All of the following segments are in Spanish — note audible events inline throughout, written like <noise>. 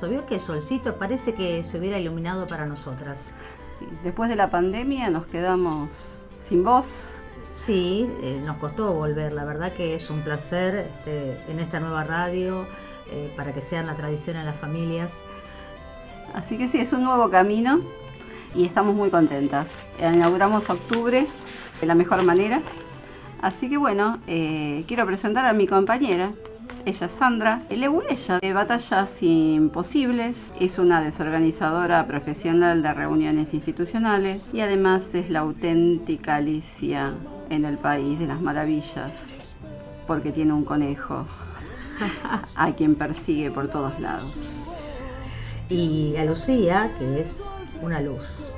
maravilloso. Vio que el solcito parece que se hubiera iluminado para nosotras. Sí, después de la pandemia nos quedamos sin voz. Sí, eh, nos costó volver. La verdad que es un placer este, en esta nueva radio eh, para que sean la tradición en las familias. Así que sí, es un nuevo camino y estamos muy contentas. Inauguramos octubre de la mejor manera. Así que bueno, eh, quiero presentar a mi compañera. Ella es Sandra Lebuleya de Batallas Imposibles. Es una desorganizadora profesional de reuniones institucionales y además es la auténtica Alicia en el país de las maravillas porque tiene un conejo <laughs> a quien persigue por todos lados. Y a Lucía, que es una luz.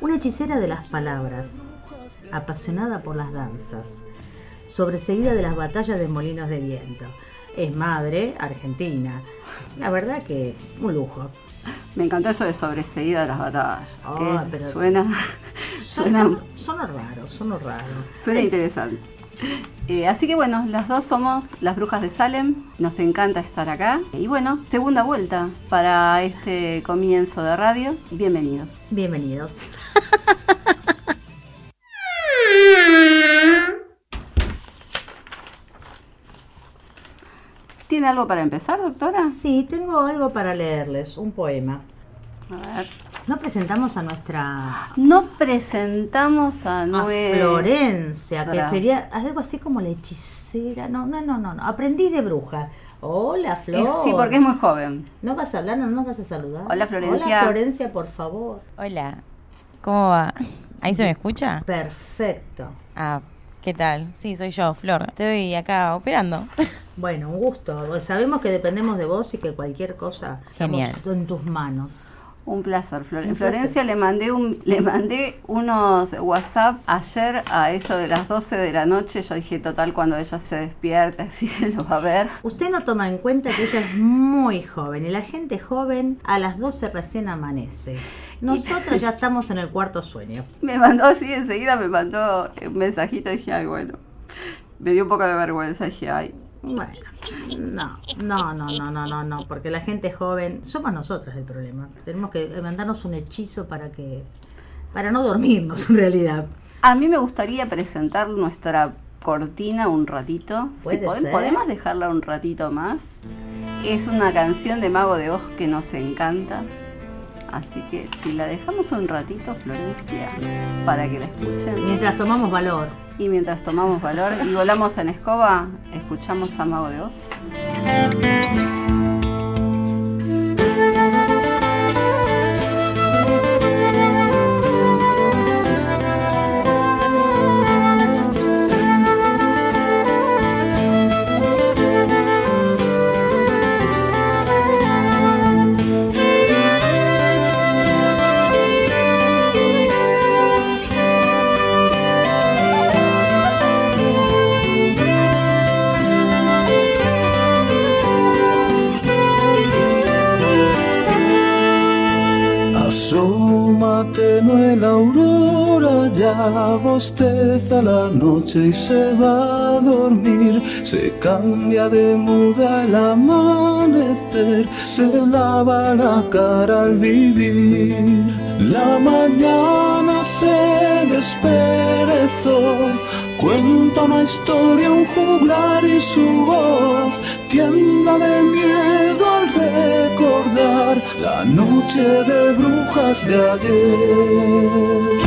Una hechicera de las palabras, apasionada por las danzas, sobreseída de las batallas de molinos de viento. Es madre argentina. La verdad que un lujo. Me encantó eso de sobreseída de las batallas. Ah, que pero- suena, Son, <laughs> suena, son, son raros, son raros. suena interesante. Eh, así que bueno, las dos somos las brujas de Salem. Nos encanta estar acá. Y bueno, segunda vuelta para este comienzo de radio. Bienvenidos. Bienvenidos. <laughs> ¿Tiene algo para empezar, doctora? Sí, tengo algo para leerles, un poema. A ver. No presentamos a nuestra No presentamos a a nuestra... Florencia, que sería algo así como la hechicera. No, no, no, no, no. Aprendiz de bruja. Hola, Flor. Sí, porque es muy joven. ¿No vas a hablar? ¿No nos vas a saludar? Hola, Florencia. Hola, Florencia, por favor. Hola, ¿cómo va? ¿Ahí se me escucha? Perfecto. Ah, ¿qué tal? Sí, soy yo, Flor. Estoy acá operando. <laughs> Bueno, un gusto. Sabemos que dependemos de vos y que cualquier cosa estamos Genial. en tus manos. Un placer, Flor- Un Florencia. Le mandé un, le mandé unos WhatsApp ayer a eso de las 12 de la noche. Yo dije, total, cuando ella se despierta, <laughs> así lo va a ver. Usted no toma en cuenta que ella es muy joven y la gente joven a las 12 recién amanece. Nosotros ya estamos en el cuarto sueño. Me mandó así enseguida, me mandó un mensajito. Dije, ay, bueno. Me dio un poco de vergüenza. Dije, ay, Bueno, no, no, no, no, no, no, no, porque la gente joven, somos nosotras el problema. Tenemos que mandarnos un hechizo para que, para no dormirnos en realidad. A mí me gustaría presentar nuestra cortina un ratito. ¿Podemos dejarla un ratito más? Es una canción de Mago de Oz que nos encanta. Así que si la dejamos un ratito, Florencia, para que la escuchen. Mientras tomamos valor. Y mientras tomamos valor y volamos en escoba, escuchamos a Mago de Oz. Ya bosteza la noche y se va a dormir. Se cambia de muda el amanecer, se lava la cara al vivir. La mañana se desperezó, cuenta una historia, un juglar y su voz tiembla de miedo al recordar la noche de brujas de ayer.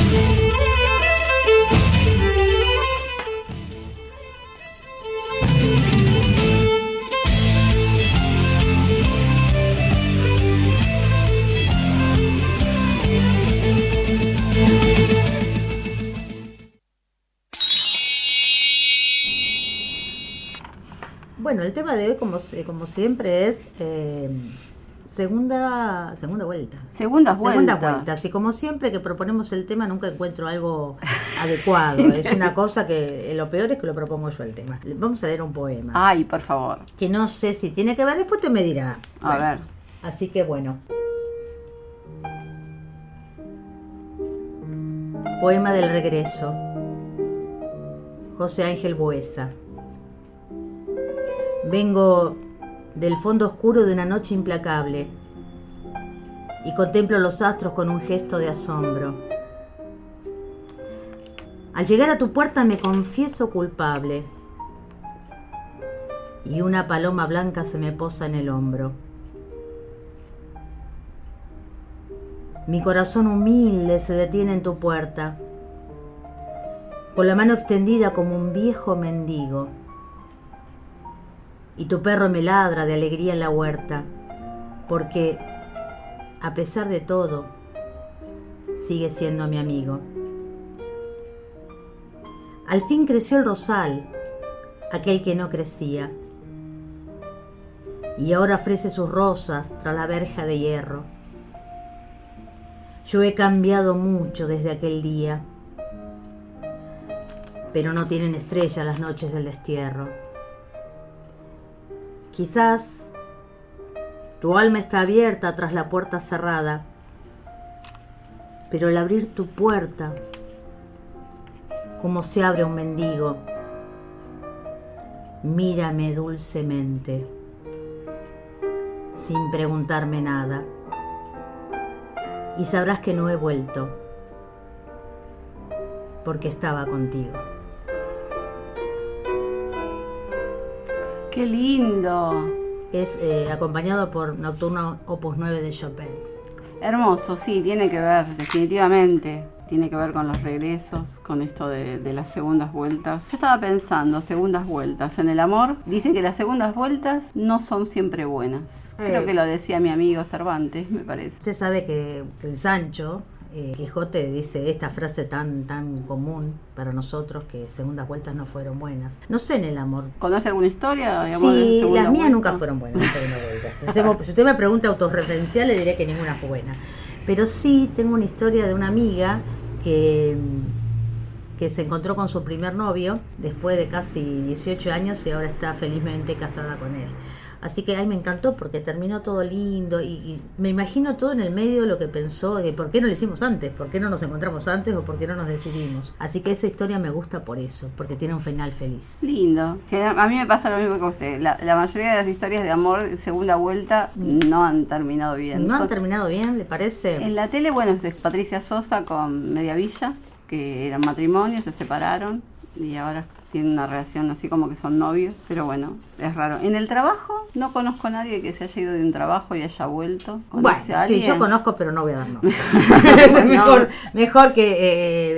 De hoy, como, como siempre, es eh, segunda, segunda vuelta. Segundas Segunda vueltas. vuelta. Y como siempre que proponemos el tema, nunca encuentro algo <laughs> adecuado. es una cosa que lo peor es que lo propongo yo el tema. Vamos a leer un poema. Ay, por favor. Que no sé si tiene que ver, después te me dirá. A Bueno, ver. Así que bueno. Poema del regreso. José Ángel Buesa. Vengo del fondo oscuro de una noche implacable y contemplo los astros con un gesto de asombro. Al llegar a tu puerta me confieso culpable y una paloma blanca se me posa en el hombro. Mi corazón humilde se detiene en tu puerta, con la mano extendida como un viejo mendigo. Y tu perro me ladra de alegría en la huerta, porque, a pesar de todo, sigue siendo mi amigo. Al fin creció el rosal, aquel que no crecía, y ahora ofrece sus rosas tras la verja de hierro. Yo he cambiado mucho desde aquel día, pero no tienen estrella las noches del destierro. Quizás tu alma está abierta tras la puerta cerrada, pero al abrir tu puerta, como se abre un mendigo, mírame dulcemente, sin preguntarme nada y sabrás que no he vuelto, porque estaba contigo. ¡Qué lindo! Es eh, acompañado por Nocturno Opus 9 de Chopin. Hermoso, sí, tiene que ver, definitivamente. Tiene que ver con los regresos, con esto de, de, las segundas vueltas. Yo estaba pensando, segundas vueltas. En el amor, dicen que las segundas vueltas no son siempre buenas. Creo que lo decía mi amigo Cervantes, me parece. Usted sabe que el Sancho, eh, Quijote dice esta frase tan tan común para nosotros que segundas vueltas no fueron buenas. No sé en el amor. ¿Conoce alguna historia? Digamos, sí, de las mías vuelta? nunca fueron buenas. vueltas. si usted me pregunta autorreferencial, le diré que ninguna fue buena. Pero sí tengo una historia de una amiga que, que se encontró con su primer novio después de casi 18 años y ahora está felizmente casada con él. Así que ahí me encantó porque terminó todo lindo y, y, me imagino todo en el medio de lo que pensó, de por qué no lo hicimos antes, por qué no nos encontramos antes o por qué no nos decidimos. Así que esa historia me gusta por eso, porque tiene un final feliz. Lindo. A mí me pasa lo mismo que a usted. La, la mayoría de las historias de amor segunda vuelta no han terminado bien. ¿No han terminado bien, le parece? En la tele, bueno, es Patricia Sosa con Media Villa, que eran matrimonios, se separaron y ahora tienen una relación así como que son novios, pero bueno, es raro. En el trabajo no conozco a nadie que se haya ido de un trabajo y haya vuelto. Bueno, sí, yo conozco, pero no voy a dar nombres. <laughs> <laughs> mejor, mejor que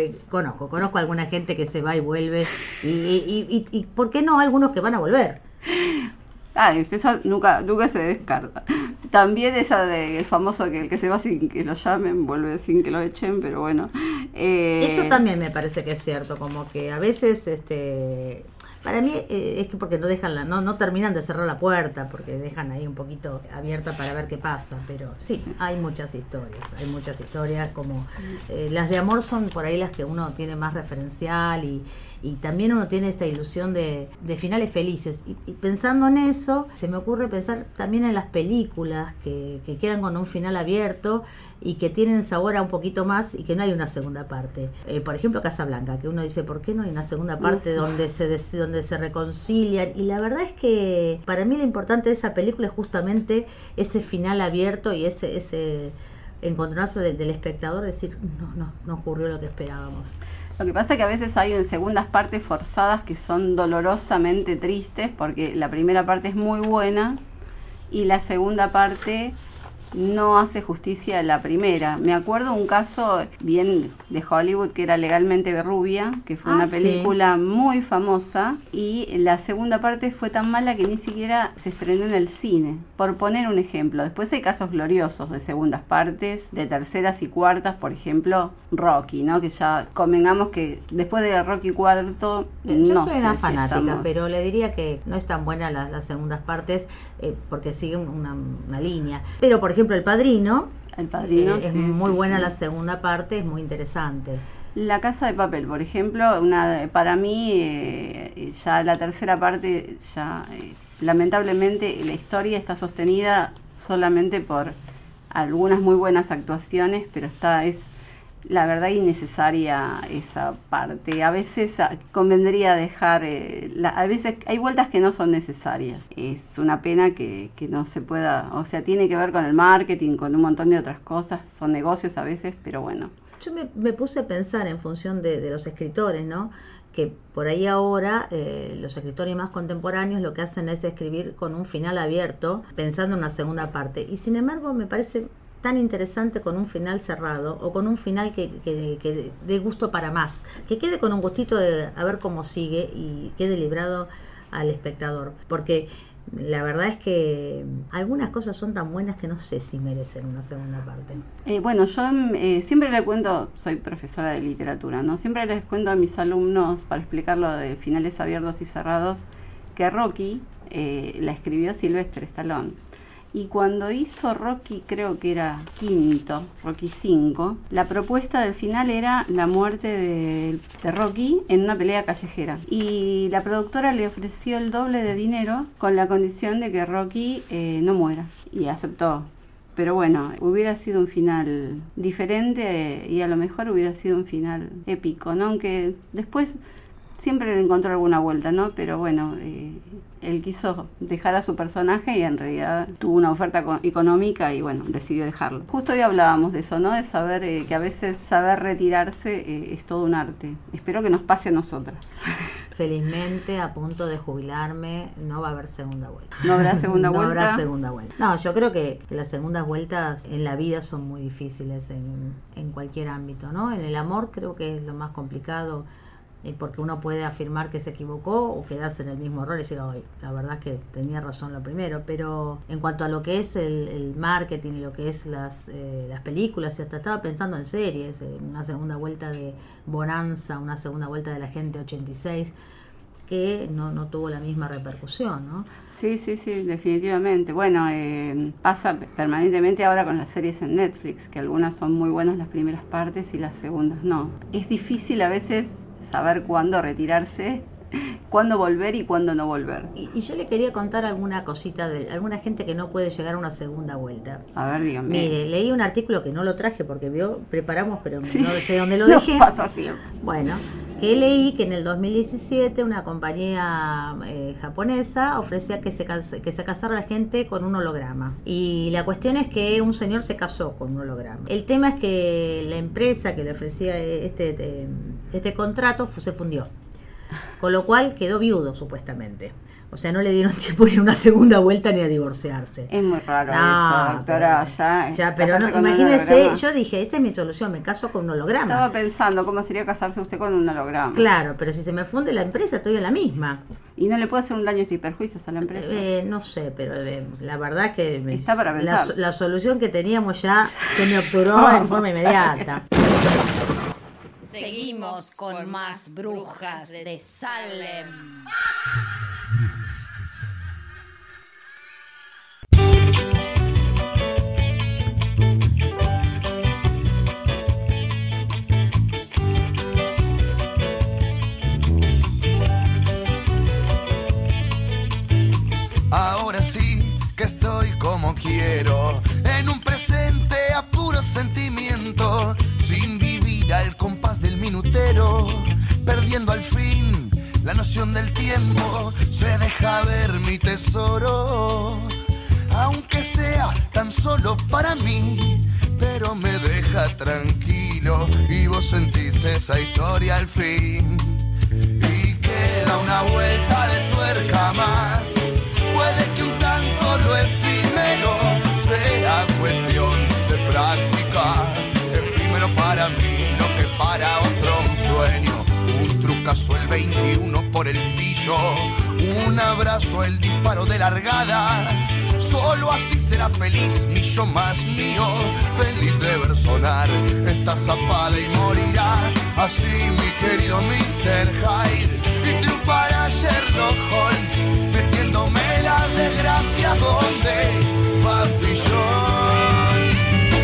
eh, conozco, conozco a alguna gente que se va y vuelve y, y, y, y ¿por qué no algunos que van a volver? Ah, esa nunca, nunca se descarta. También esa de el famoso que el que se va sin que lo llamen, vuelve sin que lo echen, pero bueno. Eh... Eso también me parece que es cierto, como que a veces este para mí eh, es que porque no dejan la, no, no terminan de cerrar la puerta, porque dejan ahí un poquito abierta para ver qué pasa, pero sí, hay muchas historias, hay muchas historias como eh, las de amor son por ahí las que uno tiene más referencial y, y también uno tiene esta ilusión de, de finales felices. Y, y, pensando en eso, se me ocurre pensar también en las películas que, que quedan con un final abierto y que tienen sabor a un poquito más y que no hay una segunda parte. Eh, por ejemplo, Casablanca, que uno dice, ¿por qué no hay una segunda parte no donde se donde se reconcilian? Y la verdad es que para mí lo importante de esa película es justamente ese final abierto y ese ese encontronazo del, del espectador, decir, no, no, no ocurrió lo que esperábamos. Lo que pasa es que a veces hay en segundas partes forzadas que son dolorosamente tristes porque la primera parte es muy buena y la segunda parte no hace justicia a la primera. Me acuerdo un caso bien de Hollywood que era Legalmente Rubia, que fue ah, una película sí. muy famosa y la segunda parte fue tan mala que ni siquiera se estrenó en el cine. Por poner un ejemplo, después hay casos gloriosos de segundas partes, de terceras y cuartas, por ejemplo, Rocky, ¿no? Que ya convengamos que después de Rocky cuarto yo no soy una fanática, si estamos... pero le diría que no es tan buena las, las segundas partes eh, porque siguen una, una línea. Pero por ejemplo ejemplo, El Padrino. El Padrino. Eh, es muy sí, buena sí. la segunda parte, es muy interesante. La Casa de Papel, por ejemplo, una para mí eh, ya la tercera parte ya eh, lamentablemente la historia está sostenida solamente por algunas muy buenas actuaciones, pero está es la verdad innecesaria esa parte. A veces ah, convendría dejar, eh, la- a veces hay vueltas que no son necesarias. Es una pena que, que no se pueda, o sea, tiene que ver con el marketing, con un montón de otras cosas, son negocios a veces, pero bueno. Yo me, me puse a pensar en función de, los escritores, ¿no? Que por ahí ahora eh, los escritores más contemporáneos lo que hacen es escribir con un final abierto, pensando en una segunda parte. Y sin embargo me parece tan interesante con un final cerrado o con un final que, que, que dé gusto para más, que quede con un gustito de a ver cómo sigue y quede librado al espectador. Porque la verdad es que algunas cosas son tan buenas que no sé si merecen una segunda parte. Eh, bueno, yo eh, siempre le cuento, soy profesora de literatura, ¿no? Siempre les cuento a mis alumnos, para explicar lo de finales abiertos y cerrados, que Rocky eh, la escribió Silvestre Stallone. Y cuando hizo Rocky, creo que era quinto, Rocky 5, la propuesta del final era la muerte de, de Rocky en una pelea callejera. Y la productora le ofreció el doble de dinero con la condición de que Rocky eh, no muera. Y aceptó. Pero bueno, hubiera sido un final diferente y a lo mejor hubiera sido un final épico, ¿no? Aunque después siempre le encontró alguna vuelta, ¿no? Pero bueno, eh, él quiso dejar a su personaje y en realidad tuvo una oferta co- económica y bueno, decidió dejarlo. Justo hoy hablábamos de eso, ¿no? De saber eh, que a veces saber retirarse eh, es todo un arte. Espero que nos pase a nosotras. <laughs> Felizmente, a punto de jubilarme, no va a haber segunda vuelta. ¿No habrá segunda <laughs> no vuelta? habrá segunda vuelta. No, yo creo que, que las segundas vueltas en la vida son muy difíciles en, en cualquier ámbito, ¿no? En el amor creo que es lo más complicado eh, porque uno puede afirmar que se equivocó o quedarse en el mismo error y decir, "Ay, la verdad es que tenía razón lo primero, pero en cuanto a lo que es el, el marketing y lo que es las, eh, las películas, y hasta estaba pensando en series, en una segunda vuelta de Bonanza, una segunda vuelta de la gente 86, que no, no tuvo la misma repercusión, ¿no? Sí, sí, sí, definitivamente. Bueno, eh, pasa permanentemente ahora con las series en Netflix, que algunas son muy buenas las primeras partes y las segundas no. Es difícil a veces saber cuándo retirarse, cuándo volver y cuándo no volver. Y, y yo le quería contar alguna cosita de alguna gente que no puede llegar a una segunda vuelta. A ver, dígame. Mire, leí un artículo que no lo traje porque vio, preparamos, pero Sí. no sé dónde lo <laughs> Nos dejé. pasa siempre. Bueno, que leí que en el 2017 una compañía eh, japonesa ofrecía que se, que se casara la gente con un holograma. Y la cuestión es que un señor se casó con un holograma. El tema es que la empresa que le ofrecía este, este, este contrato se fundió. Con lo cual quedó viudo supuestamente. O sea, no le dieron <laughs> tiempo ni a una segunda vuelta ni a divorciarse. Es muy raro No, eso, doctora. pero- ya, Ya, pero no, imagínense, yo dije, esta es mi solución, me caso con un holograma. Estaba pensando cómo sería casarse usted con un holograma. Claro, pero si se me funde la empresa, estoy en la misma. Y no le puede hacer un daño sin perjuicios a la empresa. Eh, no sé, pero eh, la verdad que me- Está para la, pensar. la solución que teníamos ya se me obturó <laughs> en forma inmediata. Seguimos con más brujas de Salem. Ahora sí que estoy como quiero, en un presente a puro sentimiento, sin vivir al compás del minutero, perdiendo al fin la noción del tiempo, se deja ver mi tesoro, aunque sea tan solo para mí, pero me deja tranquilo y vos sentís esa historia al fin y queda una vuelta de tuerca más. Puede que un tanto lo efímero sea cuestión de práctica. Efímero para mí, Trucazo el 21 por el piso. Un abrazo el disparo de largada. Solo así será feliz mi yo más mío. Feliz de ver sonar esta zapada y morirá. Así mi querido Mr. Hyde. Y triunfará Sherlock Holmes. Metiéndome la desgracia donde Papillon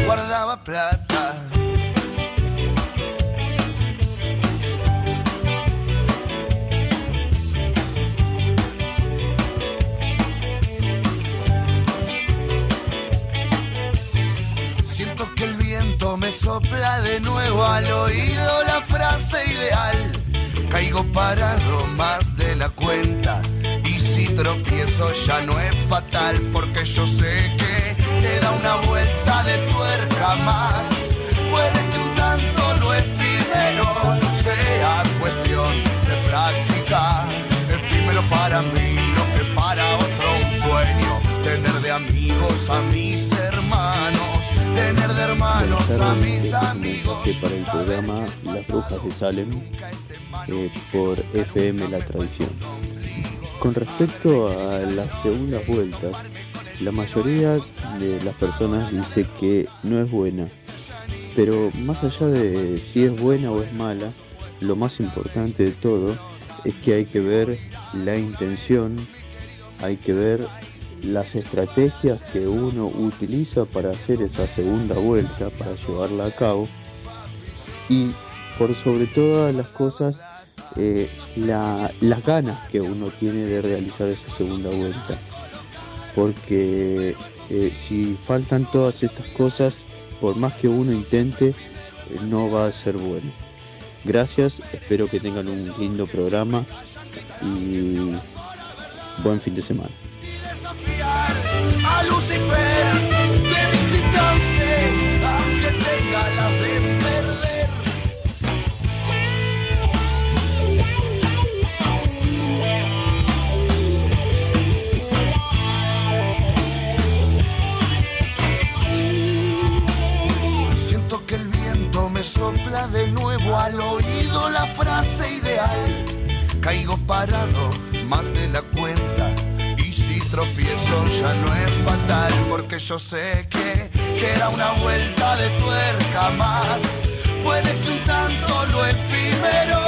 guardaba plata. Me sopla de nuevo al oído la frase ideal. Caigo parado más de la cuenta y si tropiezo ya no es fatal porque yo sé que queda una vuelta de tuerca más. Puede que un tanto lo efímero sea cuestión de práctica. Efímero para mí lo que para otro un sueño. Tener de amigos a mis hermanos, tener de hermanos a mis amigos. para el programa Las Brujas de Salem eh, por FM La Tradición. Con respecto a las segundas vueltas, la mayoría de las personas dice que no es buena, pero más allá de si es buena o es mala, lo más importante de todo es que hay que ver la intención, hay que ver las estrategias que uno utiliza para hacer esa segunda vuelta, para llevarla a cabo. Y por sobre todas las cosas eh, la- las ganas que uno tiene de realizar esa segunda vuelta. Porque eh, si faltan todas estas cosas por más que uno intente eh, no va a ser bueno. Gracias espero que tengan un lindo programa y buen fin de semana sopla de nuevo al oído la frase ideal. Caigo parado más de la cuenta tropiezo ya no es fatal porque yo sé que queda una vuelta de tuerca más. Puede que un tanto lo efímero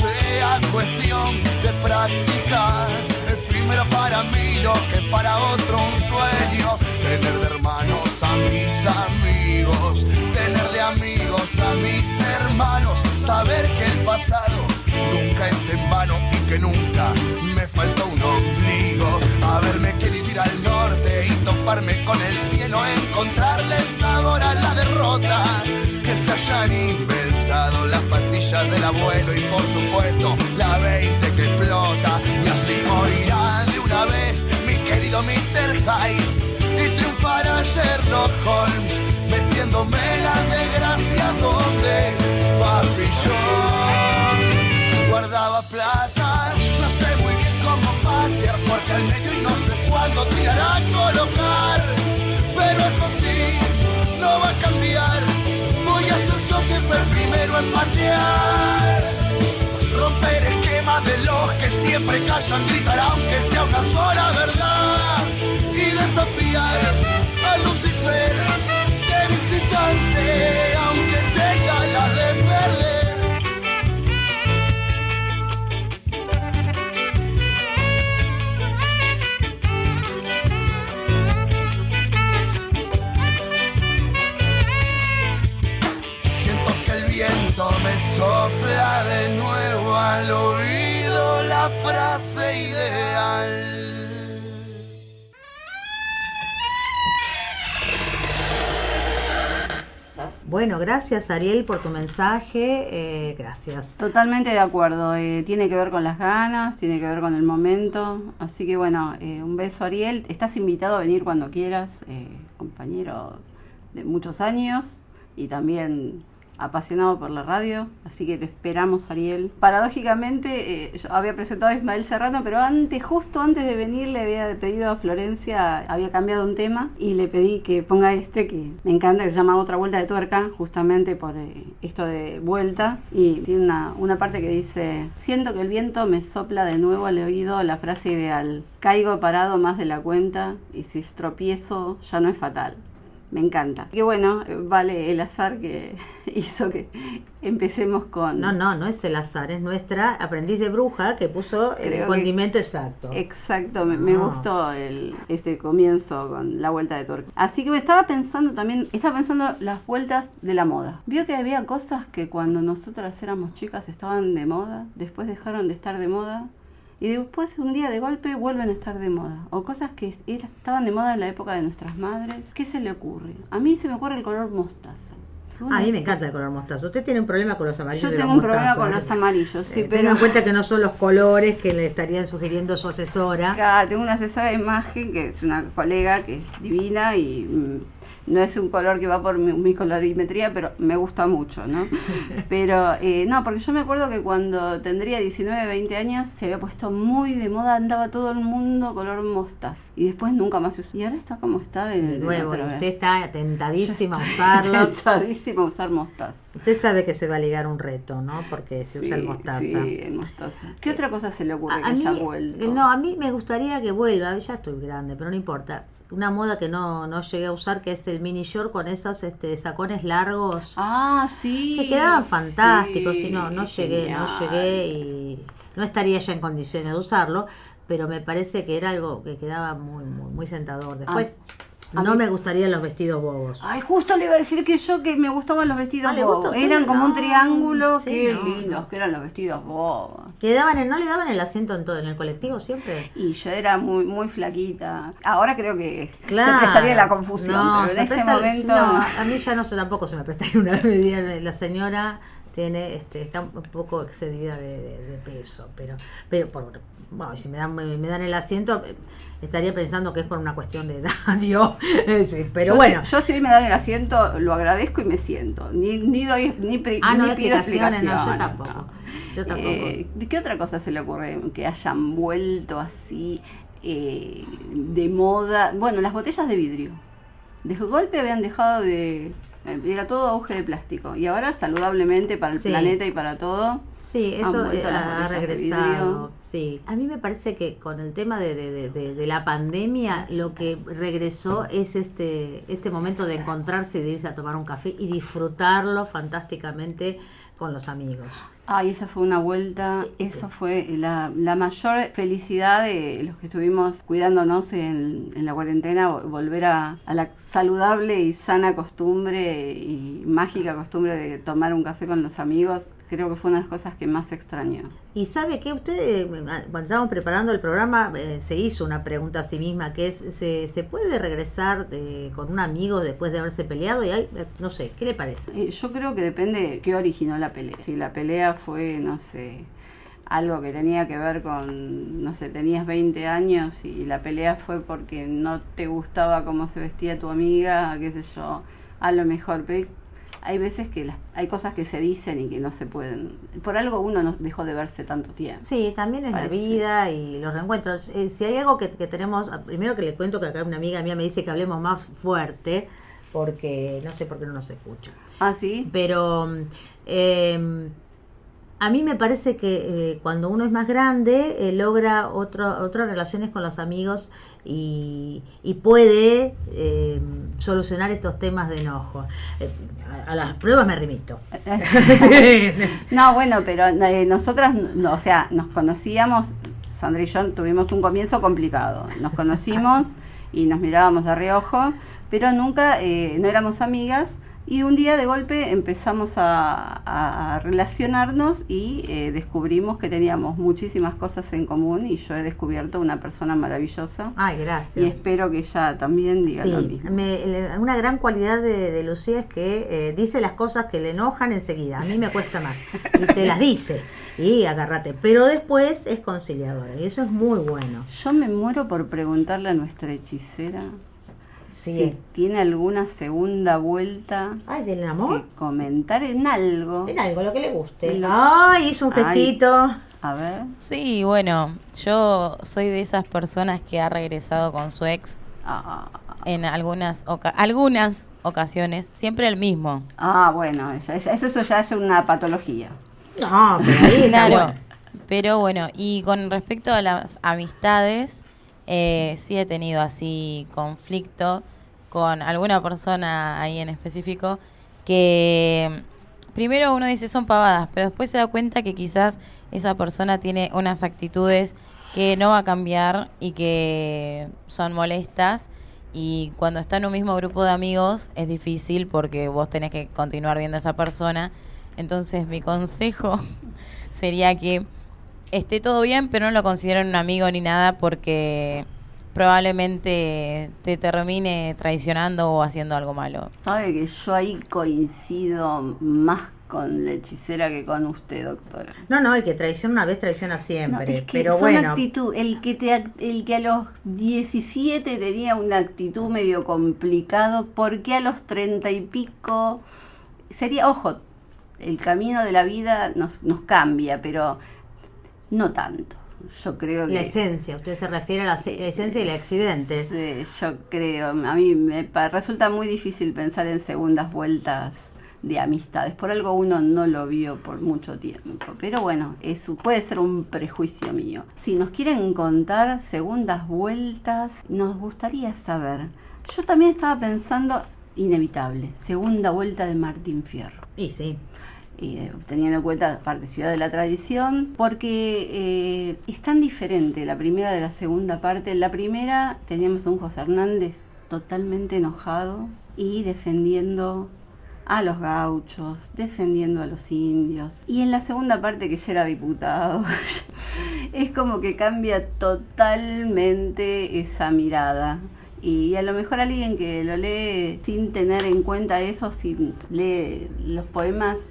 sea cuestión de practicar. Efímero para mí lo que para otro un sueño. Tener de hermanos a mis amigos, a mis hermanos, saber que el pasado nunca es en vano y que nunca me faltó un ombligo. Haberme querido ir al norte y toparme con el cielo, encontrarle el sabor a la derrota. Que se hayan inventado las pastillas del abuelo y por supuesto la 20 que explota. Y así morirá de una vez mi querido Mr. Hyde y triunfará Sherlock Holmes metiéndome la desgracia donde papi yo guardaba plata. No sé muy bien cómo patear porque al medio y no sé cuándo tirará a colocar. Pero eso sí no va a cambiar. Voy a ser yo siempre el primero en patear. Romper esquemas de los que siempre callan, gritar aunque sea una sola verdad. Y desafiar a Lucifer aunque tenga la de perder. Siento que el viento me sopla de nuevo al oído la frase ideal. Bueno, gracias Ariel por tu mensaje. eh, gracias. Totalmente de acuerdo, eh, tiene que ver con las ganas, tiene que ver con el momento, así que bueno, eh, un beso Ariel, estás invitado a venir cuando quieras, eh, compañero de muchos años y también apasionado por la radio, así que te esperamos Ariel. Paradójicamente eh, yo había presentado a Ismael Serrano, pero antes, justo antes de venir le había pedido a Florencia, había cambiado un tema y le pedí que ponga este que me encanta, que se llama Otra Vuelta de Tuerca, justamente por eh, esto de vuelta y tiene una, una parte que dice, siento que el viento me sopla de nuevo al oído la frase ideal, caigo parado más de la cuenta y si tropiezo ya no es fatal. Me encanta. Que bueno, vale el azar que <laughs> hizo que empecemos con... No, no, no es el azar, es nuestra aprendiz de bruja que puso el Creo condimento exacto. Exacto, me, me Ah. gustó el, este comienzo con la vuelta de tuerca. Así que me estaba pensando también, estaba pensando las vueltas de la moda. Vio que había cosas que cuando nosotras éramos chicas estaban de moda, después dejaron de estar de moda. Y después un día de golpe vuelven a estar de moda. O cosas que estaban de moda en la época de nuestras madres. ¿Qué se le ocurre? A mí se me ocurre el color mostaza. A mí me encanta el color mostaza. Usted tiene un problema con los amarillos. Yo de tengo los un problema con los amarillos, sí, Eh, pero... Tenga en cuenta que no son los colores que le estarían sugiriendo su asesora. Acá tengo una asesora de imagen que es una colega que es divina y mm, no es un color que va por mi, mi colorimetría, pero me gusta mucho, ¿no? <laughs> Pero eh, no, porque yo me acuerdo que cuando tendría 19, 20 años se había puesto muy de moda, andaba todo el mundo color mostaz y después nunca más se usó. Y ahora está como está de, De nuevo, otra vez. usted está tentadísima a usarlo. <laughs> Tentadísima a usar mostaz. Usted sabe que se va a ligar un reto, ¿no? Porque se usa el mostaza. Sí, el mostaza. ¿Qué otra cosa se le ocurre A, que a mí, haya vuelto? eh, no, a mí me gustaría que vuelva, ya estoy grande, pero no importa. Una moda que no, no llegué a usar, que es el mini short con esos este, sacones largos. Ah, sí. que quedaban fantásticos sí, y no, no llegué, no llegué y no estaría ya en condiciones de usarlo, pero me parece que era algo que quedaba muy, muy, muy sentador. Después, a no mí- me gustarían los vestidos bobos. Ay, justo le iba a decir que yo que me gustaban los vestidos Ah, ¿le gusta a bobos. Eran como un triángulo, sí, qué no, lindos no. que eran los vestidos bobos. ¿Le daban el- ¿No le daban el asiento en todo, en el colectivo siempre? Y yo era muy muy flaquita. Ahora creo que Claro. se prestaría la confusión, No, pero en ese presta- momento <laughs> a mí ya no se tampoco se me prestaría una <laughs> medida. La señora tiene, este, está un poco excedida de, de- de peso, pero, pero por, bueno, si me dan, me, me dan el asiento, eh, estaría pensando que es por una cuestión de <laughs> edad, yo, eh, sí, pero yo bueno. si- yo si hoy me dan el asiento, lo agradezco y me siento. Ni, ni doy, ni, Ah, no, ni pido explicaciones, no, yo tampoco. no. Yo tampoco. Eh, ¿De qué otra cosa se le ocurre que hayan vuelto así eh, de moda? Bueno, las botellas de vidrio. De golpe habían dejado de... eh, Era todo auge de plástico. Y ahora saludablemente para el Sí. planeta y para todo. Sí, eso eh, ha regresado. Sí, a mí me parece que con el tema de, de- de- de- de la pandemia, lo que regresó es este este momento de encontrarse y de irse a tomar un café y disfrutarlo fantásticamente con los amigos. Ay, esa fue una vuelta, eso fue la, la mayor felicidad de los que estuvimos cuidándonos en, en la cuarentena, vo- volver a, a la saludable y sana costumbre y mágica costumbre de tomar un café con los amigos, creo que fue una de las cosas que más extrañó. Y sabe que usted, eh, cuando estábamos preparando el programa, eh, se hizo una pregunta a sí misma, que es, ¿se, se puede regresar de- con un amigo después de haberse peleado? Y hay, eh, no sé, ¿qué le parece? Eh, yo creo que depende de qué originó la pelea. Si la pelea fue, no sé, algo que tenía que ver con, no sé, tenías 20 años y la pelea fue porque no te gustaba cómo se vestía tu amiga, qué sé yo, a lo mejor. Pero hay veces que las- hay cosas que se dicen y que no se pueden. Por algo uno no dejó de verse tanto tiempo. Sí, también es Parece. la vida y los reencuentros. Eh, si hay algo que, que tenemos, primero que le cuento que acá una amiga mía me dice que hablemos más fuerte, porque no sé por qué no nos escucha. Ah, sí. Pero eh, a mí me parece que eh, cuando uno es más grande eh, logra otro, otras relaciones con los amigos y, y puede eh, solucionar estos temas de enojo. Eh, a, a las pruebas me remito. <laughs> <laughs> No, bueno, pero nosotras, no, o sea, nos conocíamos, Sandra y yo tuvimos un comienzo complicado. Nos conocimos y nos mirábamos de reojo, pero nunca, eh, no éramos amigas. Y un día de golpe empezamos a, a- relacionarnos y eh, descubrimos que teníamos muchísimas cosas en común y yo he descubierto una persona maravillosa Ay, y gracias. espero que ella también diga lo Sí, mismo. me- una gran cualidad de, de Lucía es que eh, dice las cosas que le enojan enseguida. A mí me cuesta más. Y te las dice. Y agárrate. Pero después es conciliadora. Y eso es muy bueno. Yo me muero por preguntarle a nuestra hechicera Sí. si tiene alguna segunda vuelta Ay, del que amor. comentar en algo. En algo, lo que le guste. Lo- Ay, hizo un Ay. gestito. A ver. Sí, bueno, yo soy de esas personas que ha regresado con su ex Ah, en algunas, oca- algunas ocasiones, siempre el mismo. ah, bueno, eso, eso ya es una patología. No, pero ahí está <laughs> Claro, bueno. pero bueno, y con respecto a las amistades, eh, sí he tenido así conflicto con alguna persona ahí en específico que primero uno dice son pavadas, pero después se da cuenta que quizás esa persona tiene unas actitudes que no va a cambiar y que son molestas y cuando está en un mismo grupo de amigos es difícil porque vos tenés que continuar viendo a esa persona. Entonces mi consejo <laughs> sería que esté todo bien, pero no lo consideren un amigo ni nada porque probablemente te termine traicionando o haciendo algo malo. Sabe que yo ahí coincido más con la hechicera que con usted, doctora. No, no, el que traiciona una vez traiciona siempre. No, es que pero son bueno, actitud, el que te, act- el que a los 17 tenía una actitud medio complicado, porque a los 30 y pico sería, ojo, el camino de la vida nos, nos cambia, pero no tanto. Yo creo que la esencia, usted se refiere a la se- esencia y el accidente. Sí, yo creo. A mí me resulta muy difícil pensar en segundas vueltas de amistades. Por algo uno no lo vio por mucho tiempo. Pero bueno, eso puede ser un prejuicio mío. Si nos quieren contar segundas vueltas, nos gustaría saber. Yo también estaba pensando, inevitable, segunda vuelta de Martín Fierro Y sí, eh, teniendo en cuenta parte Ciudad de la Tradición, porque eh, es tan diferente la primera de la segunda parte. En la primera teníamos un José Hernández totalmente enojado y defendiendo a los gauchos, defendiendo a los indios. Y en la segunda parte, que ya era diputado, <laughs> es como que cambia totalmente esa mirada. Y a lo mejor alguien que lo lee sin tener en cuenta eso, si lee los poemas,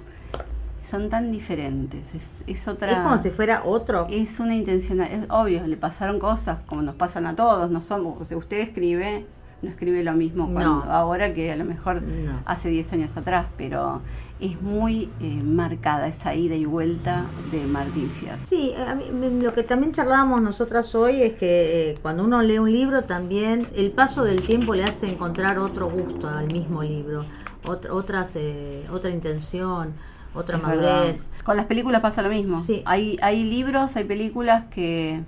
son tan diferentes. Es, es otra. es como si fuera otro. Es una intencional, es obvio, le pasaron cosas como nos pasan a todos, no somos, o sea, usted escribe, no escribe lo mismo cuando, No. ahora que a lo mejor No. hace 10 años atrás, pero es muy eh, marcada esa ida y vuelta de Martín Fierro. Sí, a mí, lo que también charlábamos nosotras hoy es que eh, cuando uno lee un libro también el paso del tiempo le hace encontrar otro gusto al mismo libro, ot- otras, eh, otra intención, otra Es madurez. verdad. Con las películas pasa lo mismo. Sí. Hay, hay libros, hay películas que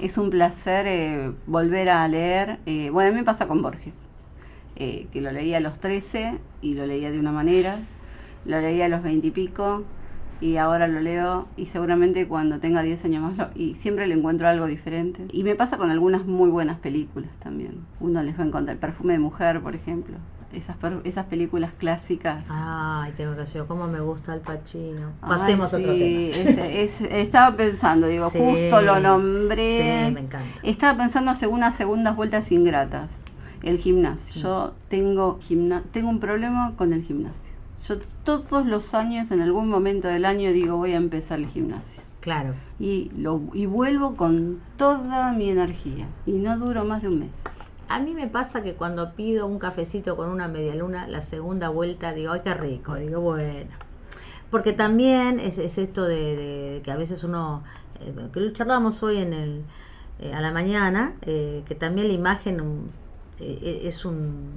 es un placer eh, volver a leer. Eh, bueno, a mí me pasa con Borges, eh, que lo leía a los 13 y lo leía de una manera, lo leía a los 20 y pico y ahora lo leo y seguramente cuando tenga 10 años más lo- y siempre le encuentro algo diferente. Y me pasa con algunas muy buenas películas también. Uno les va a encontrar Perfume de Mujer, por ejemplo. Esas, esas películas clásicas. Ay, tengo que decir, cómo me gusta el Pachino. Ay, Pasemos otro tema. estaba pensando, digo, Sí, justo lo nombré. Sí, me encanta. Estaba pensando hacer unas segundas vueltas ingratas. El gimnasio. Yo tengo, gimna tengo un problema con el gimnasio. Yo todos los años, en algún momento del año, digo, voy a empezar el gimnasio. Claro. Y, lo, y vuelvo con toda mi energía. Y no duro más de un mes. A mí me pasa que cuando pido un cafecito con una media luna, la segunda vuelta digo, ay, qué rico, digo, bueno. Porque también es, es esto de, que a veces uno, eh, que lo charlábamos hoy en el, eh, a la mañana, eh, que también la imagen um, eh, es un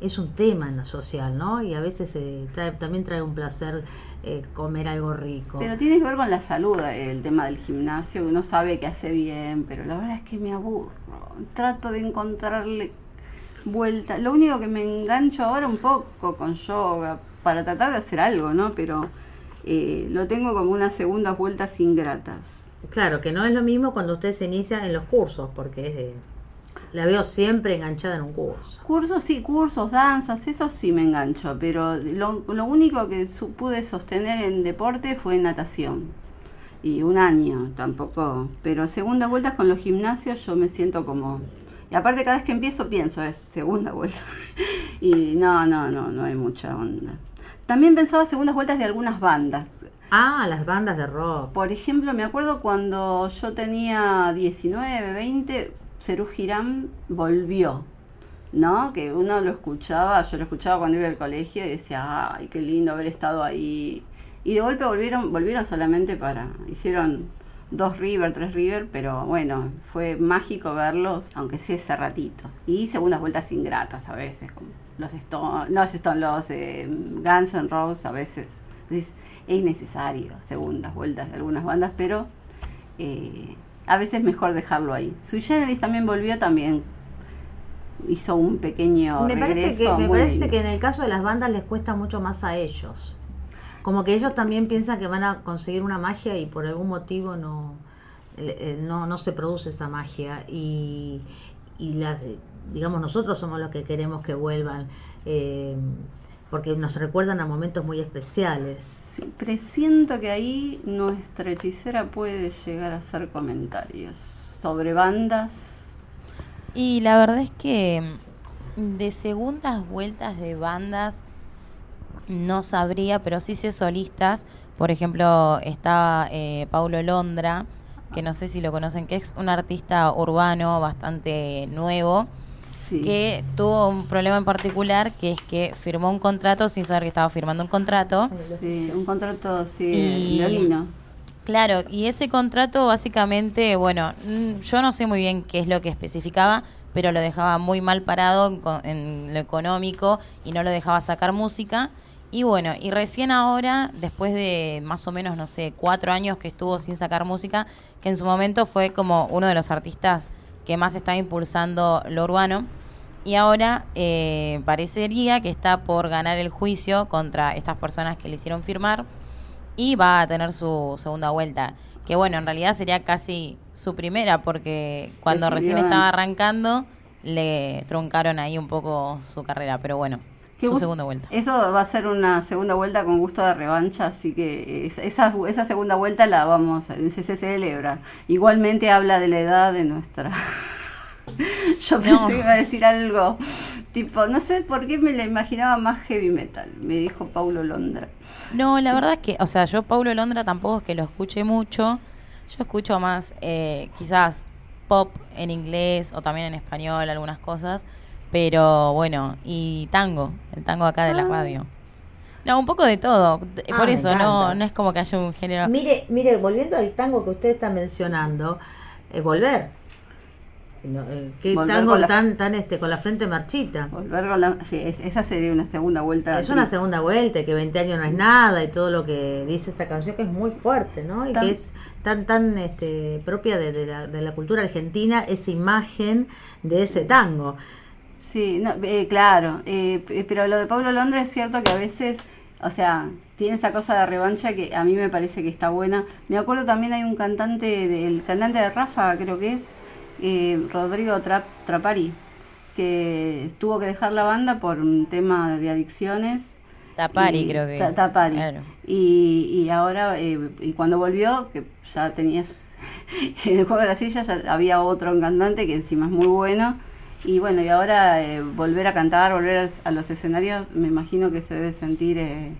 es un tema en lo social, ¿no? Y a veces trae- también trae un placer eh, comer algo rico. Pero tiene que ver con la salud, eh, el tema del gimnasio. Uno sabe que hace bien, pero la verdad es que me aburro. Trato de encontrarle vuelta. Lo único que me engancho ahora un poco con yoga, para tratar de hacer algo, ¿no? Pero eh, lo tengo como unas segundas vueltas ingratas. Claro, que no es lo mismo cuando usted se inicia en los cursos, porque es de, la veo siempre enganchada en un curso. Cursos, sí, cursos, danzas, eso sí me engancho, pero lo, lo único que su- pude sostener en deporte fue natación. Y un año tampoco. Pero segunda vuelta con los gimnasios yo me siento como... Y aparte cada vez que empiezo pienso, es segunda vuelta. <laughs> y no, no, no, no hay mucha onda. También pensaba segundas vueltas de algunas bandas. Ah, las bandas de rock. Por ejemplo, me acuerdo cuando yo tenía 19, 20, Cerú Girán volvió, ¿no? Que uno lo escuchaba, yo lo escuchaba cuando iba al colegio y decía, ay, qué lindo haber estado ahí. Y de golpe volvieron, volvieron solamente para, hicieron dos River, tres River, pero bueno, fue mágico verlos, aunque sea ese ratito. Y segundas vueltas ingratas a veces, como los Stones, no los Stones, los eh, Guns N' Roses a veces. Es necesario segundas vueltas de algunas bandas, pero eh, a veces es mejor dejarlo ahí. Sui Generis también volvió también. Hizo un pequeño me parece, que, me parece que en el caso de las bandas les cuesta mucho más a ellos. Como que ellos también piensan que van a conseguir una magia y por algún motivo no, eh, eh, no, no se produce esa magia. Y, y las, digamos, nosotros somos los que queremos que vuelvan. eh, porque nos recuerdan a momentos muy especiales. Sí, presiento que ahí nuestra hechicera puede llegar a hacer comentarios sobre bandas Y la verdad es que mm, de segundas vueltas de bandas no sabría, pero sí sé solistas. Por ejemplo, está eh, Paulo Londra, que no sé si lo conocen, que es un artista urbano bastante nuevo, Sí. que tuvo un problema en particular, que es que firmó un contrato sin saber que estaba firmando un contrato. Sí, un contrato, sí. Claro, y ese contrato básicamente, bueno, mm, yo no sé muy bien qué es lo que especificaba, pero lo dejaba muy mal parado en lo económico y no lo dejaba sacar música. Y bueno, y recién ahora, después de más o menos, no sé, cuatro años que estuvo sin sacar música, que en su momento fue como uno de los artistas que más estaba impulsando lo urbano. Y ahora eh, parecería que está por ganar el juicio contra estas personas que le hicieron firmar y va a tener su segunda vuelta. Que bueno, en realidad sería casi su primera porque cuando recién estaba arrancando le truncaron ahí un poco su carrera, pero bueno, su gu- segunda vuelta. Eso va a ser una segunda vuelta con gusto de revancha, así que es- esa, esa segunda vuelta la vamos, a- se, se celebra. Igualmente habla de la edad de nuestra... <laughs> Yo pensé No. que iba a decir algo tipo, no sé por qué me la imaginaba más heavy metal, me dijo Paulo Londra. No, la verdad es que, o sea, yo Paulo Londra tampoco es que lo escuche mucho. Yo escucho más, eh, quizás pop en inglés o también en español, algunas cosas. Pero bueno, y tango, el tango acá de la Ah. radio. No, un poco de todo. Ah, Por eso, no, no es como que haya un género. Mire, mire, volviendo al tango que usted está mencionando, eh, volver. No, eh, qué Volver tango la- tan, tan este, con la frente marchita. Volver con la... sí, es- esa sería una segunda vuelta. Es una segunda vuelta, que 20 años no es nada y todo lo que dice esa canción que es muy fuerte, ¿no? Y Tan- que es tan tan este, propia de, de la, de la cultura argentina esa imagen de ese tango. Sí, no, eh, claro, eh, p- pero lo de Pablo Londra es cierto que a veces, o sea, tiene esa cosa de revancha que a mí me parece que está buena. Me acuerdo también hay un cantante, del cantante de Rafa, creo que es, eh, Rodrigo Tra- Trapari, que tuvo que dejar la banda por un tema de adicciones. Tapari, Y- creo que Ta- es. Tapari. Claro. Y, y ahora, eh, y cuando volvió, que ya tenías <laughs> en el juego de la silla, ya había otro cantante que encima es muy bueno. Y bueno, y ahora eh, volver a cantar, volver a, a los escenarios, me imagino que se debe sentir, eh,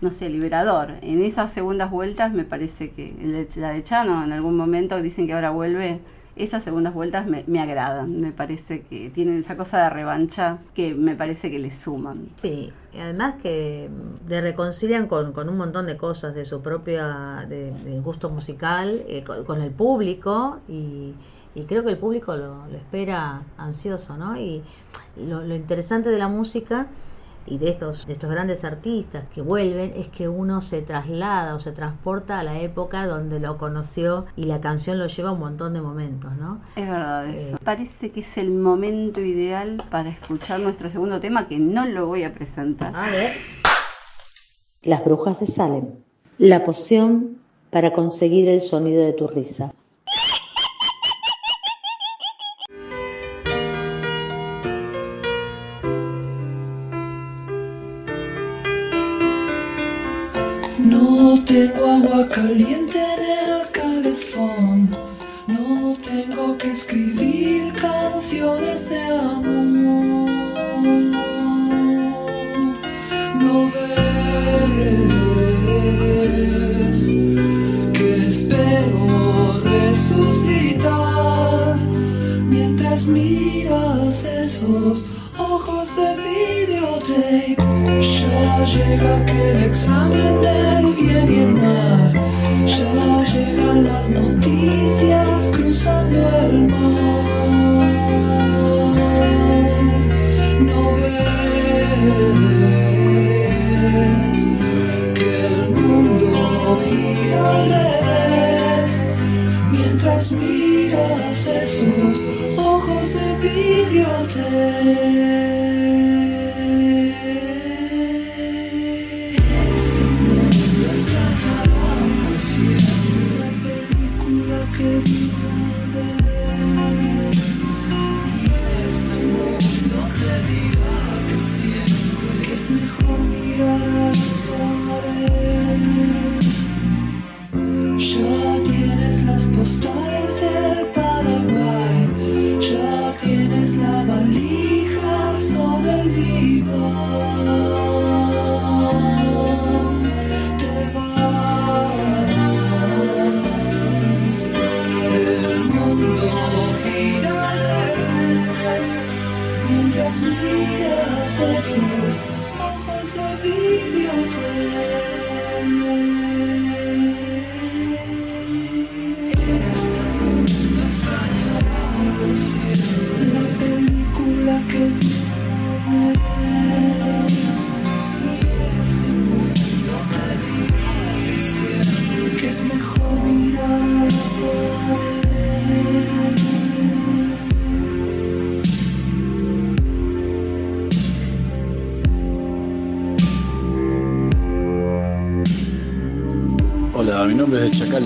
no sé, liberador. En esas segundas vueltas me parece que la de Chano en algún momento dicen que ahora vuelve. Esas segundas vueltas me, me agradan, me parece que tienen esa cosa de revancha que me parece que le suman. Sí, y además que le reconcilian con, con un montón de cosas de su propia, de, del gusto musical, eh, con, el público y, y creo que el público lo, lo espera ansioso, ¿no? Y lo interesante de la música y de estos, de estos grandes artistas que vuelven es que uno se traslada o se transporta a la época donde lo conoció y la canción lo lleva a un montón de momentos, ¿no? Es verdad Eh. eso. Parece que es el momento ideal para escuchar nuestro segundo tema que no lo voy a presentar. A ver. Las brujas de Salem. La poción para conseguir el sonido de tu risa.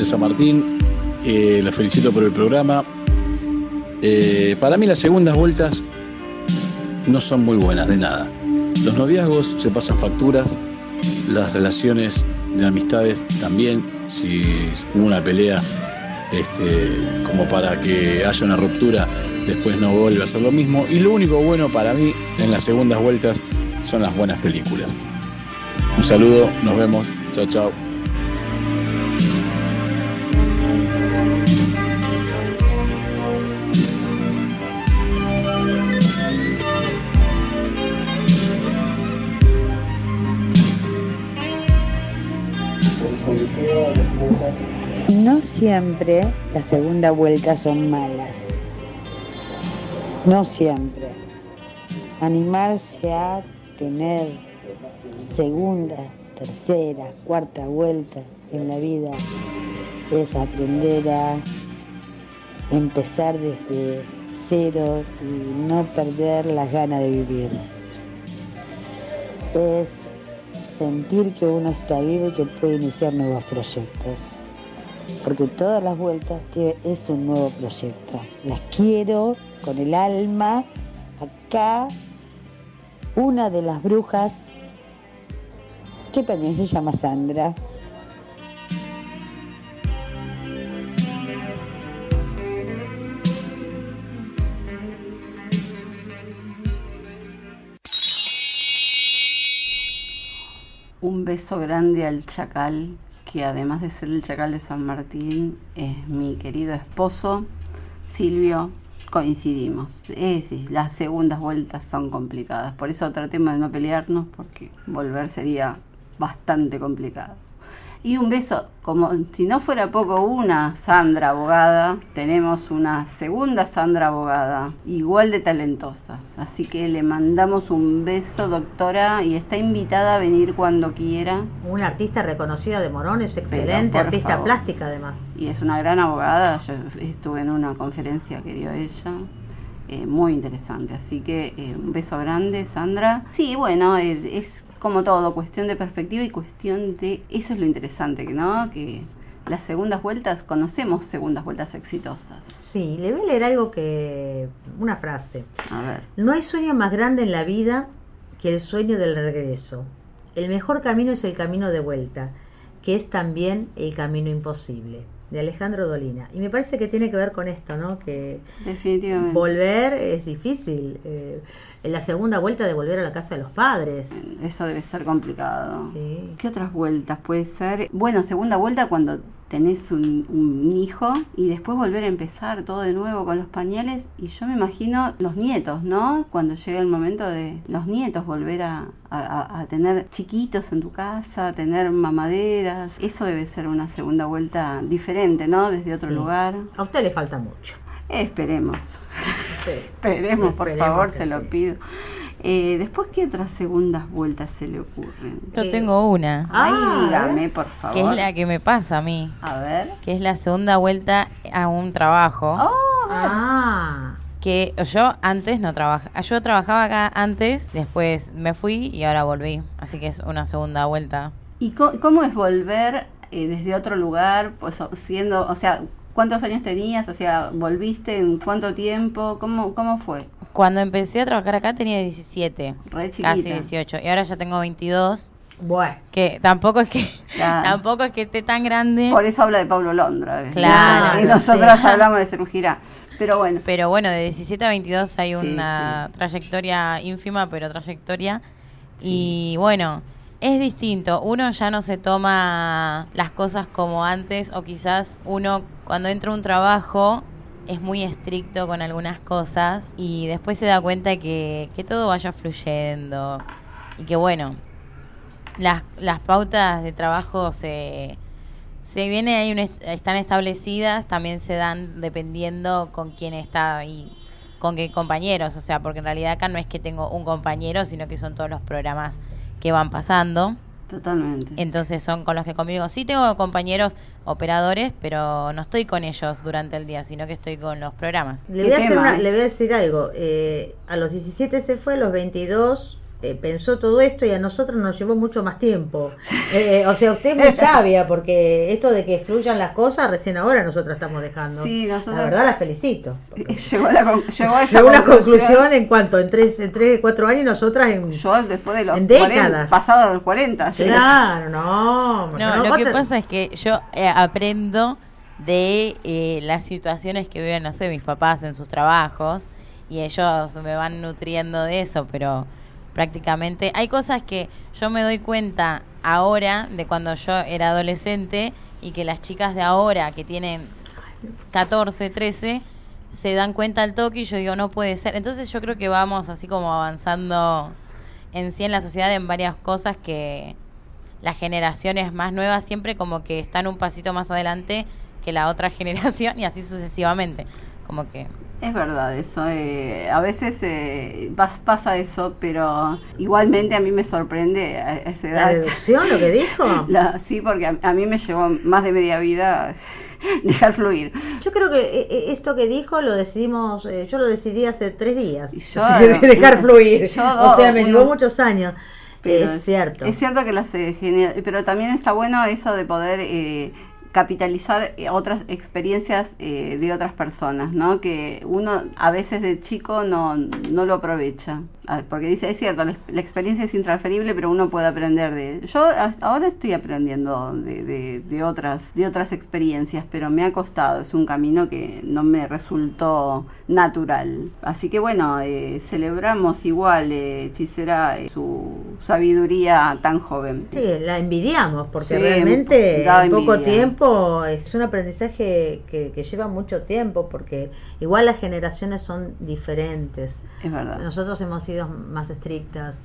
San Martín. Eh, los felicito por el programa. Eh, para mí las segundas vueltas no son muy buenas de nada. Los noviazgos se pasan facturas, las relaciones de amistades también, si hubo una pelea este, como para que haya una ruptura, después no vuelve a ser lo mismo. Y lo único bueno para mí en las segundas vueltas son las buenas películas. Un saludo, nos vemos, chao chao. No siempre las segunda vueltas son malas. No siempre. Animarse a tener segunda, tercera, cuarta vuelta en la vida es aprender a empezar desde cero y no perder las ganas de vivir. Es sentir que uno está vivo y que puede iniciar nuevos proyectos. Porque todas las vueltas es un nuevo proyecto. Las quiero con el alma. Acá una de las brujas, que también se llama Sandra, Un beso grande al chacal, que además de ser el chacal de San Martín, es mi querido esposo, Silvio. Coincidimos. Es las segundas vueltas son complicadas. Por eso tratemos de no pelearnos, porque volver sería bastante complicado. Y un beso, como si no fuera poco, una Sandra abogada, tenemos una segunda Sandra abogada, igual de talentosas. Así que le mandamos un beso, doctora, y está invitada a venir cuando quiera. Una artista reconocida de Morón, es excelente, artista favor. plástica además. Y es una gran abogada, yo estuve en una conferencia que dio ella. eh, muy interesante, así que eh, un beso grande, Sandra. Sí, bueno, es, es como todo, cuestión de perspectiva y cuestión de. Eso es lo interesante, ¿no? Que las segundas vueltas, conocemos segundas vueltas exitosas. Sí, le voy a leer algo que. una frase. A ver. No hay sueño más grande en la vida que el sueño del regreso. El mejor camino es el camino de vuelta, que es también el camino imposible. De Alejandro Dolina. Y me parece que tiene que ver con esto, ¿no? Que Definitivamente. volver es difícil. Eh, en la segunda vuelta de volver a la casa de los padres. Eso debe ser complicado. Sí. ¿Qué otras vueltas puede ser? Bueno, segunda vuelta cuando tenés un, un hijo y después volver a empezar todo de nuevo con los pañales. Y yo me imagino los nietos, ¿no? Cuando llega el momento de los nietos volver a, a- a tener chiquitos en tu casa, tener mamaderas. Eso debe ser una segunda vuelta diferente, ¿no? Desde otro Sí. lugar. A usted le falta mucho. Esperemos. Sí. Esperemos, por Esperemos favor, se lo pido. Eh, después, ¿qué otras segundas vueltas se le ocurren? Yo tengo una, Ay, Ah, dígame, por favor. que es la que me pasa a mí, A ver. que es la segunda vuelta a un trabajo. Oh, Ah, Que yo antes no trabajaba. Yo trabajaba acá antes, después me fui y ahora volví. Así que es una segunda vuelta. ¿Y cómo es volver eh, desde otro lugar? Pues siendo, o sea, ¿cuántos años tenías? O sea, ¿volviste en cuánto tiempo? ¿Cómo, cómo fue? Cuando empecé a trabajar acá tenía 17, Re chiquita. casi 18. Y ahora ya tengo 22. bueno. Que tampoco es que Claro. <laughs> tampoco es que esté tan grande. Por eso habla de Pablo Londra. ¿ves? Claro, Y nosotros sí. hablamos de cirugía. Pero bueno, Pero bueno, de 17 a 22 hay Sí, una trayectoria ínfima, pero trayectoria. Y bueno, es distinto. Uno ya no se toma las cosas como antes, o quizás uno cuando entra a un trabajo es muy estricto con algunas cosas y después se da cuenta que, que todo vaya fluyendo y que bueno, las, las pautas de trabajo se, se viene ahí un est- están establecidas, también se dan dependiendo con quién está ahí, con qué compañeros, o sea, porque en realidad acá no es que tengo un compañero, sino que son todos los programas que van pasando. Totalmente. Entonces son con los que conmigo. Sí tengo compañeros operadores, pero no estoy con ellos durante el día, sino que estoy con los programas. Le voy, a hacer una- le voy a decir algo. eh, a los 17 se fue, a los 22 eh, pensó todo esto y a nosotros nos llevó mucho más tiempo. Eh, o sea, usted es muy <laughs> sabia porque esto de que fluyan las cosas recién ahora nosotros estamos dejando. Sí, nosotros- La verdad la felicito. <laughs> Llegó, a la con- llegó a esa Llegó conclusión. conclusión en cuanto en tres, en tres, cuatro años y nosotras en, Yo después de los en 40, décadas. pasado de los 40. llegué a- Claro, no. No, lo que pasa es que yo eh, aprendo de eh, las situaciones que viven, no sé, mis papás en sus trabajos y ellos me van nutriendo de eso, pero prácticamente hay cosas que yo me doy cuenta ahora de cuando yo era adolescente y que las chicas de ahora que tienen 14, 13 se dan cuenta al toque y yo digo, no puede ser. Entonces yo creo que vamos así como avanzando en sí en la sociedad en varias cosas que las generaciones más nuevas siempre como que están un pasito más adelante que la otra <laughs> generación y así sucesivamente. Como que Es verdad eso. eh, a veces eh, pas- pasa eso, pero igualmente a mí me sorprende a a esa edad. ¿La deducción, lo que dijo? <laughs> La- sí, porque a, a mí me llevó más de media vida <laughs> dejar fluir. Yo creo que eh, eh, esto que dijo lo decidimos, eh, yo lo decidí hace tres días. <laughs> yo- de dejar fluir. yo o sea, me uno- llevó muchos años. Pero es cierto. Es cierto que las eh, pero también está bueno eso de poder eh, capitalizar eh, otras experiencias eh, de otras personas, ¿no? Que uno a veces de chico no, no lo aprovecha. Ah, Porque dice, es cierto, la, la experiencia es intransferible, pero uno puede aprender de... Yo ahora estoy aprendiendo de, de, de otras, de otras experiencias, pero me ha costado, es un camino que no me resultó natural. Así que bueno, eh, celebramos igual, eh, Hechicera, eh, su sabiduría tan joven. Sí, la envidiamos porque Sí, realmente da en poco envidia. Tiempo es un aprendizaje que, que lleva mucho tiempo porque igual las generaciones son diferentes. Es verdad. Nosotros hemos sido más estrictas,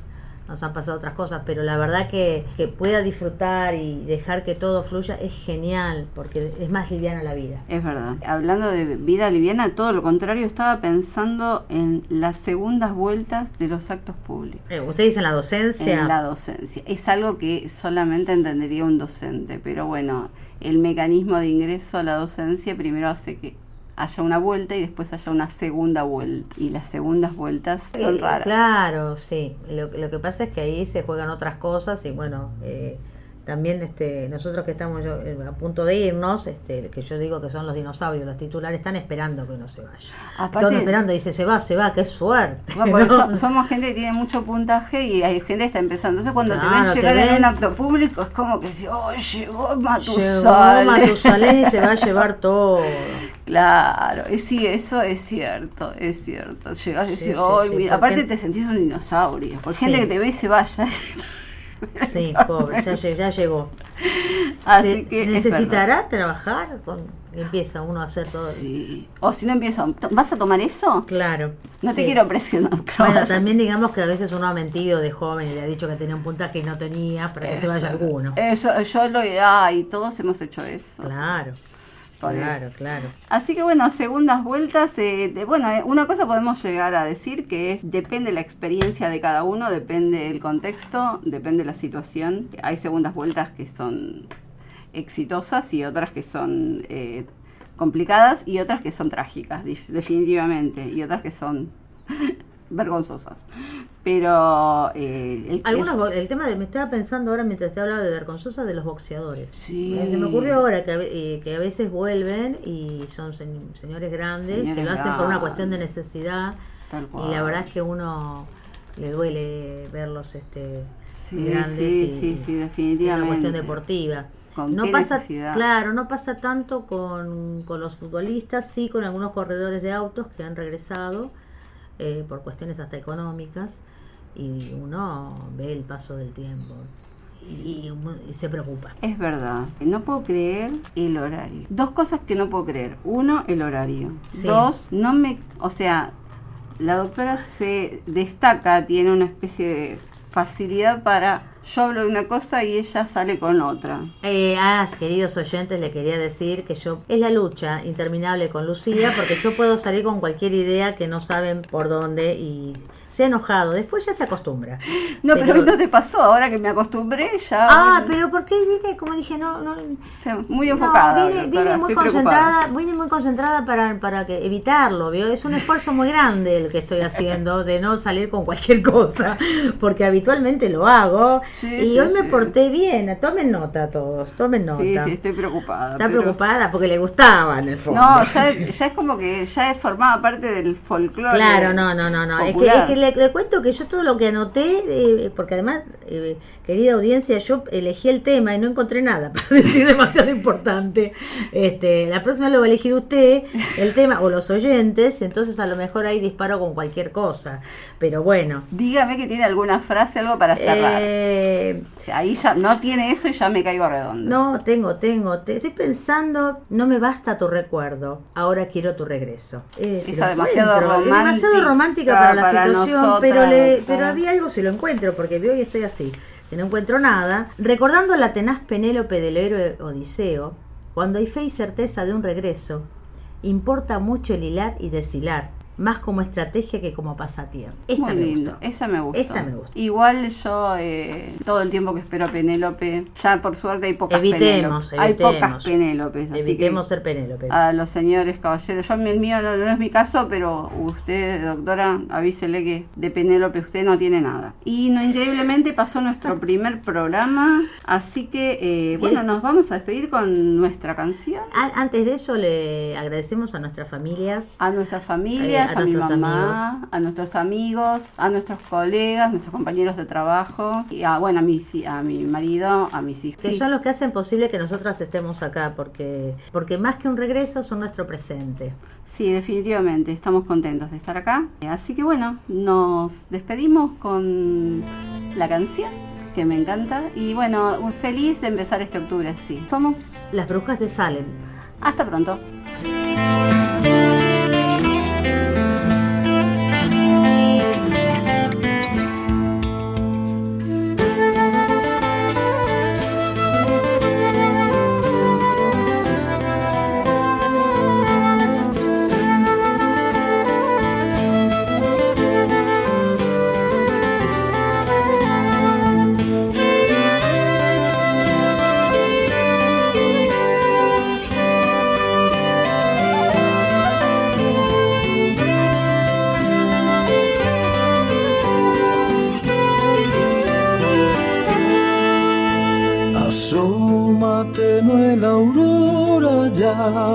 nos han pasado otras cosas, pero la verdad que, que pueda disfrutar y dejar que todo fluya es genial porque es más liviana la vida. Es verdad. Hablando de vida liviana, todo lo contrario, estaba pensando en las segundas vueltas de los actos públicos. Eh, Usted dice en la docencia. En la docencia. Es algo que solamente entendería un docente, pero bueno, el mecanismo de ingreso a la docencia primero hace que haya una vuelta y después haya una segunda vuelta. Y las segundas vueltas son raras. Claro, sí. Lo, lo que pasa es que ahí se juegan otras cosas y bueno, eh, también este, nosotros que estamos yo, eh, a punto de irnos, este, que yo digo que son los dinosaurios, los titulares están esperando que uno se vaya. Aparte- Están esperando, dice se va, se va, qué suerte. Bueno, ¿no? so- somos gente que tiene mucho puntaje y hay gente que está empezando. Entonces, cuando te ven te llegar en ven. un acto público, es como que si, oh, llegó Llegó Matusalén. Matusalén y se va a llevar todo. Claro, eh, sí, eso es cierto, es cierto. Llegas y Sí, decís, sí, "Ay, sí, mira", aparte te sentís un dinosaurio. Sí. gente que te ve y se vaya. Sí, <laughs> pobre, ya, lle- ya llegó. Así que es ¿Necesitará trabajar? Con, empieza uno a hacer todo. Sí. O si no empiezo, "To- ¿vas a tomar eso? Claro. No te Sí. quiero presionar. Bueno, también digamos que a veces uno ha mentido de joven y le ha dicho que tenía un puntaje y no tenía para que se vaya alguno. Eso, yo lo. Ay, todos hemos hecho eso. Claro. Claro, eso. claro. Así que bueno, segundas vueltas, eh, de- bueno, eh, una cosa podemos llegar a decir que es, depende la experiencia de cada uno, depende el contexto, depende la situación. Hay segundas vueltas que son exitosas y otras que son eh, complicadas y otras que son trágicas, definitivamente, y otras que son <laughs> vergonzosas. Pero eh, el, Algunos, el- el tema de, me estaba pensando ahora mientras te hablaba de vergonzosa de los boxeadores. Sí. Se me ocurrió ahora que, eh, que a veces vuelven y son sen- señores grandes que lo hacen por una cuestión de necesidad Tal y cual. la verdad es que uno le duele verlos este Sí, grandes sí, y, sí, sí, y una definitivamente. cuestión deportiva. ¿Con no pasa, necesidad? claro, no pasa tanto con, con los futbolistas, sí con algunos corredores de autos que han regresado eh, por cuestiones hasta económicas y uno ve el paso del tiempo y, y se preocupa. Es verdad. No puedo creer el horario. Dos cosas que no puedo creer. Uno, el horario. Sí. Dos, no me... O sea, la doctora se destaca, tiene una especie de facilidad para... Yo hablo de una cosa y ella sale con otra. Eh, ah, queridos oyentes, le quería decir que yo es la lucha interminable con Lucía porque yo puedo salir con cualquier idea que no saben por dónde y se ha enojado. Después ya se acostumbra. No, pero, hoy no te pasó, ahora que me acostumbré ya... Ah, pero porque vine, como dije, no, no, muy enfocada. No, vine, muy concentrada, vine muy concentrada para, para que evitarlo, ¿vio? Es un esfuerzo muy grande el que estoy haciendo de no salir con cualquier cosa, porque habitualmente lo hago Sí, y sí, hoy me porté bien. Tomen nota todos, tomen nota. Sí, sí, estoy preocupada. Está pero- preocupada porque le gustaba en el fondo. No, ya, <laughs> ya es como que ya formaba parte del folclore. Claro, no, no, no, no. Es que, popular. es que le, le cuento que yo todo lo que anoté, eh, porque además, eh, querida audiencia, yo elegí el tema y no encontré nada <laughs> para decir demasiado importante. Este, la próxima lo va a elegir usted, el tema, o los oyentes, entonces a lo mejor ahí disparo con cualquier cosa. Pero bueno. Dígame que tiene alguna frase, algo para cerrar. Eh, Ahí ya no tiene eso y ya me caigo redondo. no, tengo, tengo. Te estoy pensando, no me basta tu recuerdo, ahora quiero tu regreso. Demasiado es demasiado romántica para la para situación, pero, le, pero había algo si lo encuentro, porque veo y estoy así, que no encuentro nada. Recordando la tenaz Penélope del héroe Odiseo, cuando hay fe y certeza de un regreso, importa mucho el hilar y deshilar, más como estrategia que como pasatiempo. Esta Muy me lindo, gustó. esa me gusta. Esta me gusta. Igual yo, eh, todo el tiempo que espero a Penélope, ya por suerte hay pocas Evitemos, Penélopes. Hay pocas evitemos. Penélopes. así Evitemos que ser Penélope. A los señores caballeros, yo el mío no, no es mi caso, pero usted, doctora, avísele que de Penélope usted no tiene nada. Y no, increíblemente pasó nuestro <laughs> primer programa, así que, eh, bueno, nos vamos a despedir con nuestra canción. A- Antes de eso le agradecemos a nuestras familias, A nuestras familias, a a, mi mamá, amigos. a nuestros amigos, a nuestros colegas, nuestros compañeros de trabajo, y a, bueno, a mi, a mi marido, a mis hijos. que Sí. son los que hacen posible que nosotras estemos acá, porque, porque más que un regreso son nuestro presente. Sí, definitivamente, estamos contentos de estar acá. Así que bueno, nos despedimos con la canción que me encanta y bueno, feliz de empezar este octubre así. Somos Las brujas de Salem. hasta pronto.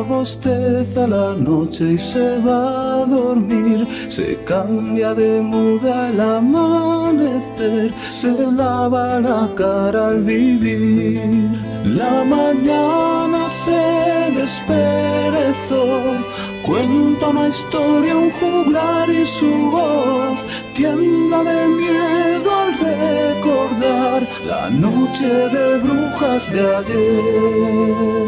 Bosteza la noche y se va a dormir. Se cambia de muda el amanecer, se lava la cara al vivir. La mañana se desperezó, cuenta una historia, un juglar y su voz tiembla de miedo al recordar la noche de brujas de ayer.